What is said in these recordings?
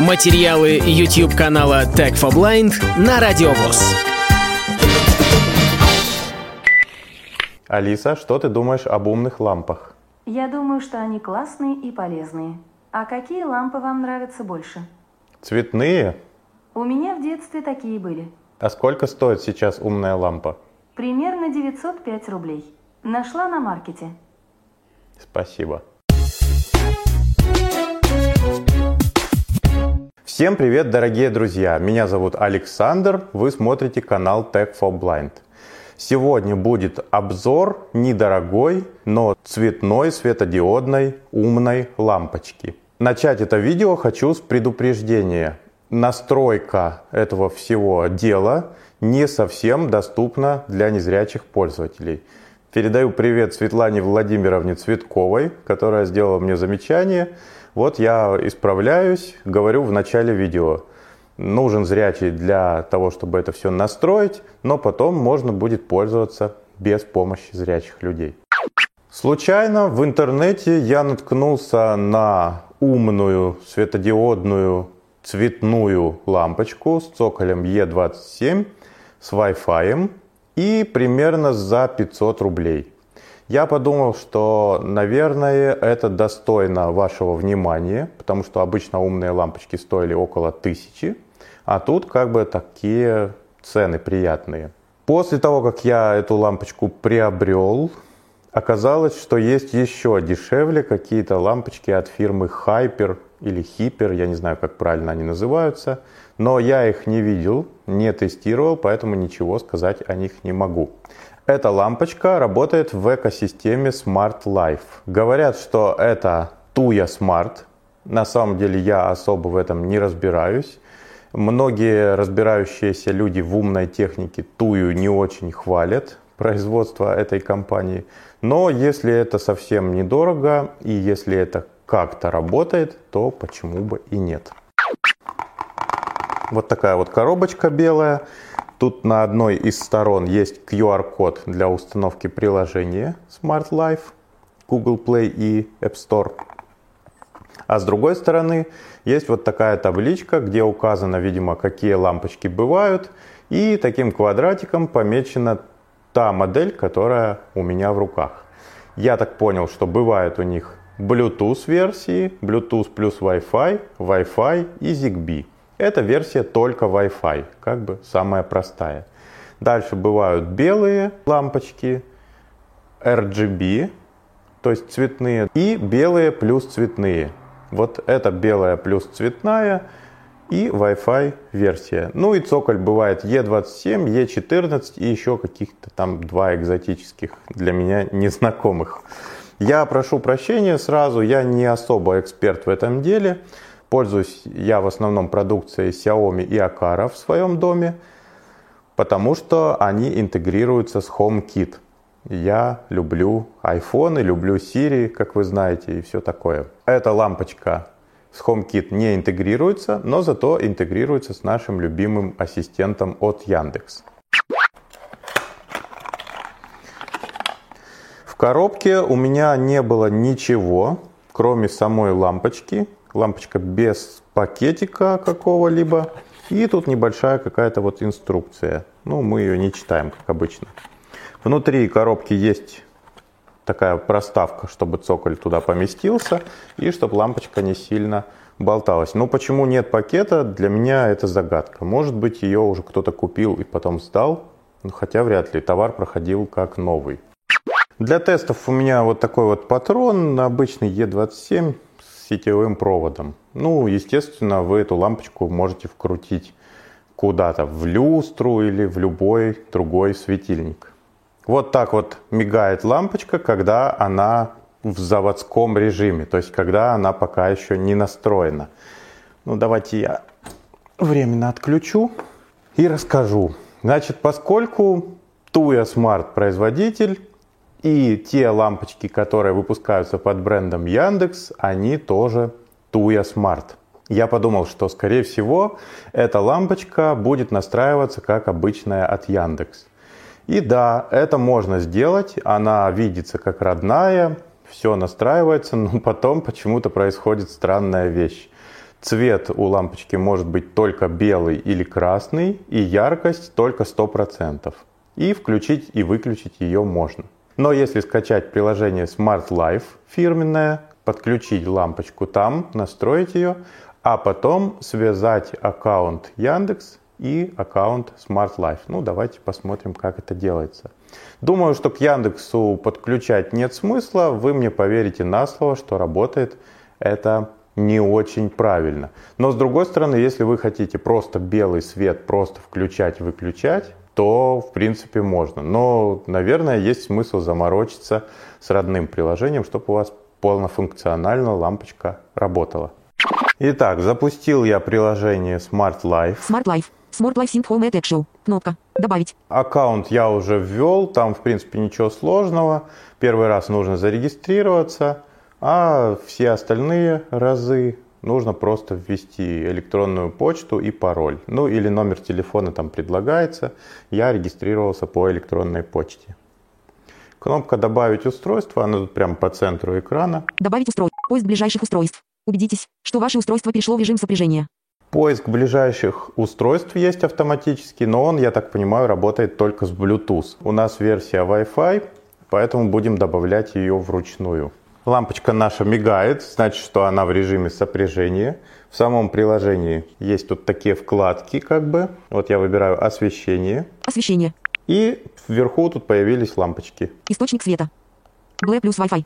Материалы YouTube канала Tech for Blind на Радиовоз. Алиса, что ты думаешь об умных лампах? Я думаю, что они классные и полезные. А какие лампы вам нравятся больше? Цветные? У меня в детстве такие были. А сколько стоит сейчас умная лампа? Примерно 905 рублей. Нашла на маркете. Спасибо. Всем привет, дорогие друзья! Меня зовут Александр, вы смотрите канал Tech for Blind. Сегодня будет обзор недорогой, но цветной светодиодной умной лампочки. Начать это видео хочу с предупреждения. Настройка этого всего дела не совсем доступна для незрячих пользователей. Передаю привет Светлане Владимировне Цветковой, которая сделала мне замечание. Вот я исправляюсь, говорю в начале видео. Нужен зрячий для того, чтобы это все настроить, но потом можно будет пользоваться без помощи зрячих людей. Случайно в интернете я наткнулся на умную светодиодную цветную лампочку с цоколем E27 с Wi-Fi и примерно за 500 рублей. Я подумал, что, наверное, это достойно вашего внимания, потому что обычно умные лампочки стоили около тысячи, а тут как бы такие цены приятные. После того, как я эту лампочку приобрел, оказалось, что есть еще дешевле какие-то лампочки от фирмы Hyper или Hyper, я не знаю, как правильно они называются – но я их не видел, не тестировал, поэтому ничего сказать о них не могу. Эта лампочка работает в экосистеме Smart Life. Говорят, что это Tuya Smart. На самом деле я особо в этом не разбираюсь. Многие разбирающиеся люди в умной технике Тую не очень хвалят производство этой компании. Но если это совсем недорого и если это как-то работает, то почему бы и нет. Вот такая вот коробочка белая. Тут на одной из сторон есть QR-код для установки приложения Smart Life, Google Play и App Store. А с другой стороны есть вот такая табличка, где указано, видимо, какие лампочки бывают. И таким квадратиком помечена та модель, которая у меня в руках. Я так понял, что бывают у них Bluetooth версии, Bluetooth плюс Wi-Fi, Wi-Fi и ZigBee. Эта версия только Wi-Fi, как бы самая простая. Дальше бывают белые лампочки, RGB, то есть цветные, и белые плюс цветные. Вот это белая плюс цветная и Wi-Fi версия. Ну и цоколь бывает E27, E14 и еще каких-то там два экзотических для меня незнакомых. Я прошу прощения сразу, я не особо эксперт в этом деле. Пользуюсь я в основном продукцией Xiaomi и Akara в своем доме, потому что они интегрируются с HomeKit. Я люблю iPhone, люблю Siri, как вы знаете, и все такое. Эта лампочка с HomeKit не интегрируется, но зато интегрируется с нашим любимым ассистентом от Яндекс. В коробке у меня не было ничего, кроме самой лампочки лампочка без пакетика какого-либо. И тут небольшая какая-то вот инструкция. Ну, мы ее не читаем, как обычно. Внутри коробки есть такая проставка, чтобы цоколь туда поместился и чтобы лампочка не сильно болталась. Но почему нет пакета, для меня это загадка. Может быть, ее уже кто-то купил и потом сдал, хотя вряд ли. Товар проходил как новый. Для тестов у меня вот такой вот патрон, обычный E27 сетевым проводом. Ну, естественно, вы эту лампочку можете вкрутить куда-то в люстру или в любой другой светильник. Вот так вот мигает лампочка, когда она в заводском режиме, то есть когда она пока еще не настроена. Ну, давайте я временно отключу и расскажу. Значит, поскольку Tuya Smart производитель, и те лампочки, которые выпускаются под брендом Яндекс, они тоже Tuya Smart. Я подумал, что скорее всего эта лампочка будет настраиваться как обычная от Яндекс. И да, это можно сделать, она видится как родная, все настраивается, но потом почему-то происходит странная вещь. Цвет у лампочки может быть только белый или красный, и яркость только 100%. И включить и выключить ее можно. Но если скачать приложение Smart Life фирменное, подключить лампочку там, настроить ее, а потом связать аккаунт Яндекс и аккаунт Smart Life. Ну, давайте посмотрим, как это делается. Думаю, что к Яндексу подключать нет смысла. Вы мне поверите на слово, что работает это не очень правильно. Но с другой стороны, если вы хотите просто белый свет, просто включать-выключать, то в принципе можно. Но, наверное, есть смысл заморочиться с родным приложением, чтобы у вас полнофункционально лампочка работала. Итак, запустил я приложение Smart Life. Smart Life. Smart Life Sync Home Attack Show. Кнопка. Добавить. Аккаунт я уже ввел, там в принципе ничего сложного. Первый раз нужно зарегистрироваться, а все остальные разы нужно просто ввести электронную почту и пароль. Ну или номер телефона там предлагается. Я регистрировался по электронной почте. Кнопка «Добавить устройство», она тут прямо по центру экрана. Добавить устройство. Поиск ближайших устройств. Убедитесь, что ваше устройство перешло в режим сопряжения. Поиск ближайших устройств есть автоматически, но он, я так понимаю, работает только с Bluetooth. У нас версия Wi-Fi, поэтому будем добавлять ее вручную. Лампочка наша мигает, значит, что она в режиме сопряжения. В самом приложении есть тут такие вкладки, как бы. Вот я выбираю освещение. Освещение. И вверху тут появились лампочки. Источник света. BLE плюс Wi-Fi.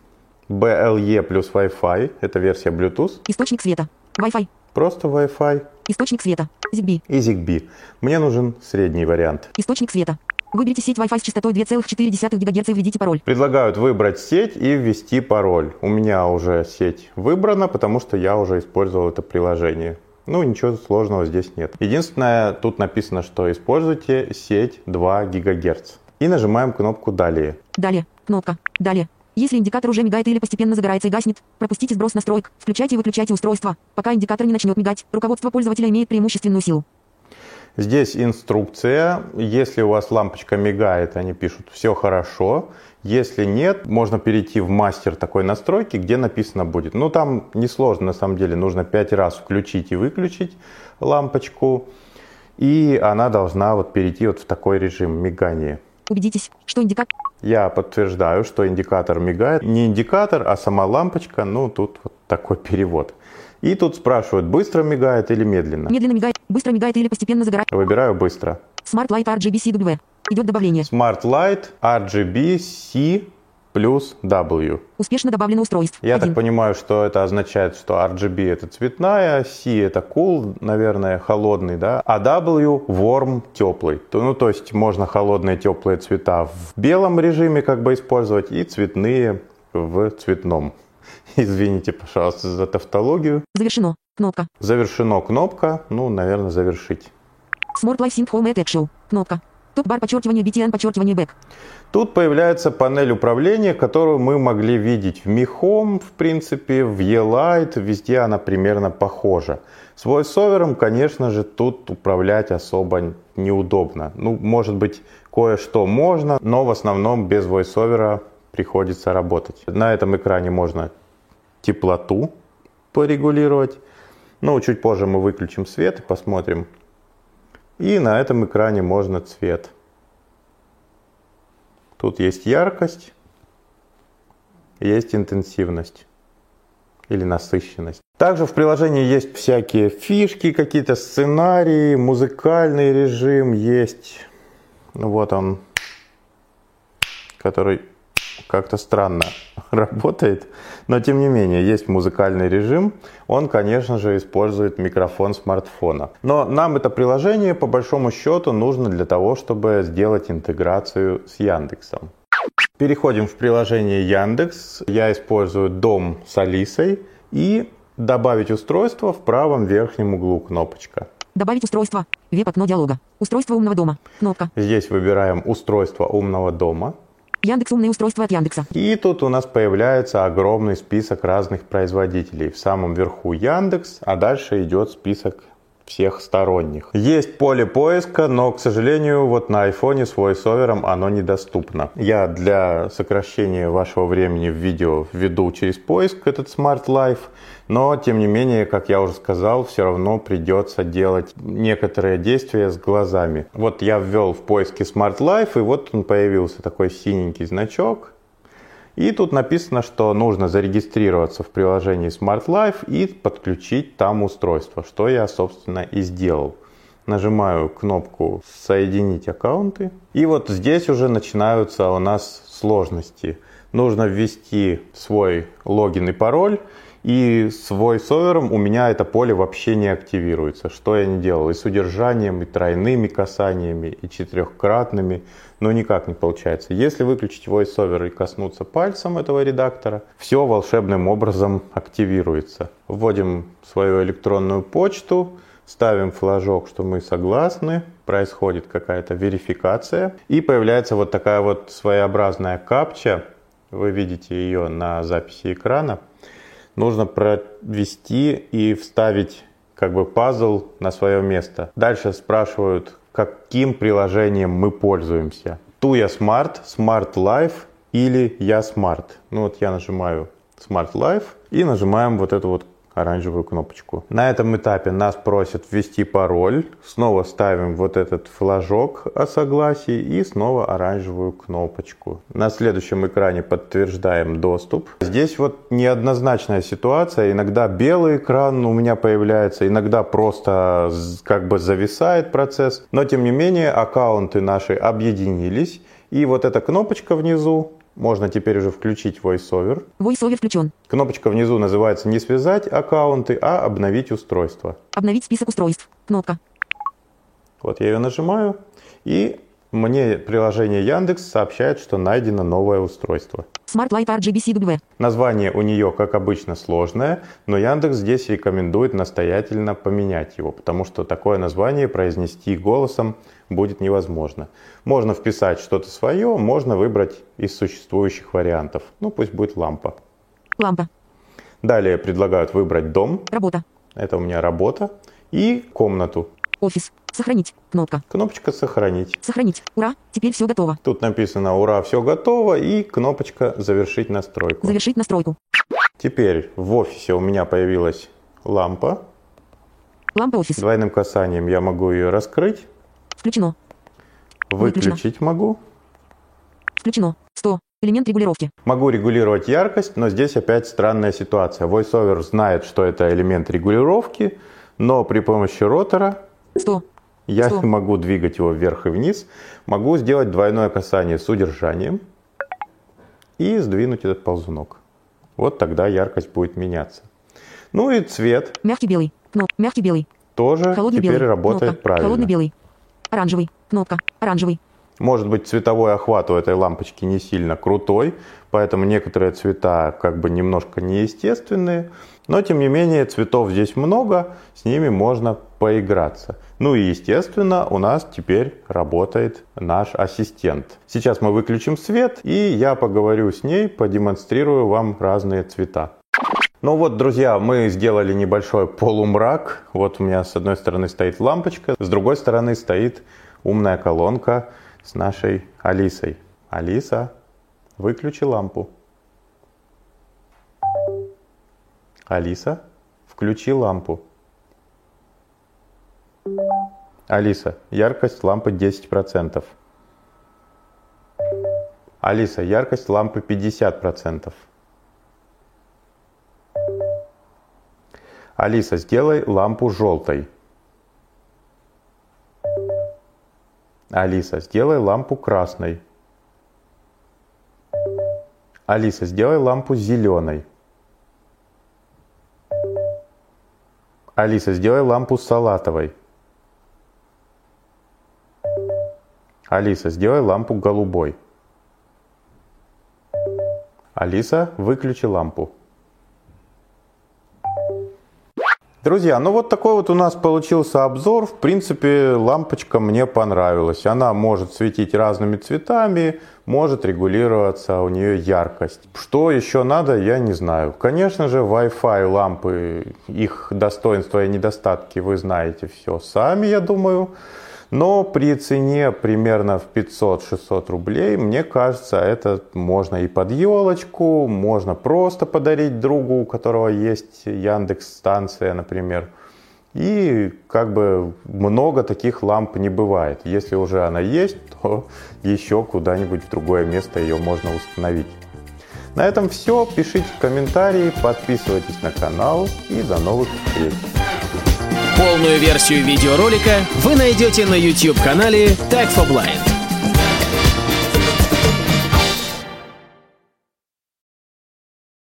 BLE плюс Wi-Fi. Это версия Bluetooth. Источник света. Wi-Fi. Просто Wi-Fi. Источник света. ZigBee. И ZigBee. Мне нужен средний вариант. Источник света. Выберите сеть Wi-Fi с частотой 2,4 ГГц и введите пароль. Предлагают выбрать сеть и ввести пароль. У меня уже сеть выбрана, потому что я уже использовал это приложение. Ну, ничего сложного здесь нет. Единственное, тут написано, что используйте сеть 2 ГГц. И нажимаем кнопку «Далее». Далее. Кнопка. Далее. Если индикатор уже мигает или постепенно загорается и гаснет, пропустите сброс настроек, включайте и выключайте устройство, пока индикатор не начнет мигать. Руководство пользователя имеет преимущественную силу. Здесь инструкция. Если у вас лампочка мигает, они пишут «все хорошо». Если нет, можно перейти в мастер такой настройки, где написано будет. Ну, там несложно, на самом деле. Нужно 5 раз включить и выключить лампочку. И она должна вот перейти вот в такой режим мигания. Убедитесь, что индикатор... Я подтверждаю, что индикатор мигает. Не индикатор, а сама лампочка. Ну, тут вот такой перевод. И тут спрашивают, быстро мигает или медленно. Медленно мигает, быстро мигает или постепенно загорает. Выбираю быстро. Smart Light RGB CW. Идет добавление. Smart Light RGB C плюс W. Успешно добавлено устройств. Я Один. так понимаю, что это означает, что RGB это цветная, C это cool, наверное, холодный, да, а W warm, теплый. То, ну, то есть можно холодные, теплые цвета в белом режиме как бы использовать и цветные в цветном. Извините, пожалуйста, за тавтологию. Завершено. Кнопка. Завершено кнопка, ну, наверное, завершить. Smart Life Sync Home Show. Кнопка. Топ-бар подчеркивание BTN подчеркивание Back. Тут появляется панель управления, которую мы могли видеть в Mi Home, в принципе, в E-Light, везде она примерно похожа. С VoiceOver, конечно же, тут управлять особо неудобно. Ну, может быть, кое-что можно, но в основном без VoiceOver приходится работать. На этом экране можно теплоту порегулировать. Ну, чуть позже мы выключим свет и посмотрим. И на этом экране можно цвет. Тут есть яркость, есть интенсивность или насыщенность. Также в приложении есть всякие фишки, какие-то сценарии, музыкальный режим есть. Вот он, который как-то странно работает, но тем не менее есть музыкальный режим. Он, конечно же, использует микрофон смартфона. Но нам это приложение по большому счету нужно для того, чтобы сделать интеграцию с Яндексом. Переходим в приложение Яндекс. Я использую дом с Алисой и добавить устройство в правом верхнем углу кнопочка. Добавить устройство. Веб-окно диалога. Устройство умного дома. Кнопка. Здесь выбираем устройство умного дома. Яндекс умные устройства от Яндекса. И тут у нас появляется огромный список разных производителей. В самом верху Яндекс, а дальше идет список всех сторонних. Есть поле поиска, но, к сожалению, вот на айфоне с VoiceOver оно недоступно. Я для сокращения вашего времени в видео введу через поиск этот Smart Life, но, тем не менее, как я уже сказал, все равно придется делать некоторые действия с глазами. Вот я ввел в поиске Smart Life, и вот он появился такой синенький значок. И тут написано, что нужно зарегистрироваться в приложении Smart Life и подключить там устройство, что я, собственно, и сделал. Нажимаю кнопку «Соединить аккаунты». И вот здесь уже начинаются у нас сложности. Нужно ввести свой логин и пароль. И с VoiceOver у меня это поле вообще не активируется. Что я не делал? И с удержанием, и тройными касаниями, и четырехкратными. Но никак не получается. Если выключить VoiceOver и коснуться пальцем этого редактора, все волшебным образом активируется. Вводим свою электронную почту, ставим флажок, что мы согласны, происходит какая-то верификация, и появляется вот такая вот своеобразная капча. Вы видите ее на записи экрана нужно провести и вставить как бы пазл на свое место. Дальше спрашивают, каким приложением мы пользуемся. Туя Smart, Smart Life или Я Smart. Ну вот я нажимаю Smart Life и нажимаем вот эту вот оранжевую кнопочку. На этом этапе нас просят ввести пароль. Снова ставим вот этот флажок о согласии и снова оранжевую кнопочку. На следующем экране подтверждаем доступ. Здесь вот неоднозначная ситуация. Иногда белый экран у меня появляется, иногда просто как бы зависает процесс. Но тем не менее аккаунты наши объединились. И вот эта кнопочка внизу можно теперь уже включить VoiceOver. VoiceOver включен. Кнопочка внизу называется не связать аккаунты, а обновить устройство. Обновить список устройств. Кнопка. Вот я ее нажимаю, и мне приложение Яндекс сообщает, что найдено новое устройство. Smart Light RGB Название у нее, как обычно, сложное, но Яндекс здесь рекомендует настоятельно поменять его, потому что такое название произнести голосом будет невозможно. Можно вписать что-то свое, можно выбрать из существующих вариантов. Ну, пусть будет лампа. Лампа. Далее предлагают выбрать дом. Работа. Это у меня работа. И комнату. Офис. Сохранить. Кнопка. Кнопочка «Сохранить». Сохранить. Ура, теперь все готово. Тут написано «Ура, все готово» и кнопочка «Завершить настройку». Завершить настройку. Теперь в офисе у меня появилась лампа. Лампа офис. Двойным касанием я могу ее раскрыть. Включено. Выключить Выключено. могу. Включено. 100. Элемент регулировки. Могу регулировать яркость, но здесь опять странная ситуация. VoiceOver знает, что это элемент регулировки, но при помощи ротора 100. я Что? не могу двигать его вверх и вниз. Могу сделать двойное касание с удержанием и сдвинуть этот ползунок. Вот тогда яркость будет меняться. Ну и цвет Мягкий белый. Кноп. Мягкий белый. тоже Холодный теперь белый. работает Кнопка. правильно. Холодный белый. Оранжевый. Кнопка. Оранжевый. Может быть, цветовой охват у этой лампочки не сильно крутой, поэтому некоторые цвета как бы немножко неестественные. Но, тем не менее, цветов здесь много, с ними можно поиграться. Ну и, естественно, у нас теперь работает наш ассистент. Сейчас мы выключим свет, и я поговорю с ней, продемонстрирую вам разные цвета. Ну вот, друзья, мы сделали небольшой полумрак. Вот у меня с одной стороны стоит лампочка, с другой стороны стоит умная колонка с нашей Алисой. Алиса, выключи лампу. Алиса, включи лампу. Алиса, яркость лампы 10%. Алиса, яркость лампы 50%. Алиса, сделай лампу желтой. Алиса, сделай лампу красной. Алиса, сделай лампу зеленой. Алиса, сделай лампу салатовой. Алиса, сделай лампу голубой. Алиса, выключи лампу. Друзья, ну вот такой вот у нас получился обзор. В принципе, лампочка мне понравилась. Она может светить разными цветами, может регулироваться у нее яркость. Что еще надо, я не знаю. Конечно же, Wi-Fi лампы, их достоинства и недостатки вы знаете все сами, я думаю. Но при цене примерно в 500-600 рублей, мне кажется, это можно и под елочку, можно просто подарить другу, у которого есть Яндекс станция, например. И как бы много таких ламп не бывает. Если уже она есть, то еще куда-нибудь в другое место ее можно установить. На этом все. Пишите комментарии, подписывайтесь на канал и до новых встреч. Полную версию видеоролика вы найдете на YouTube-канале Tag for Blind.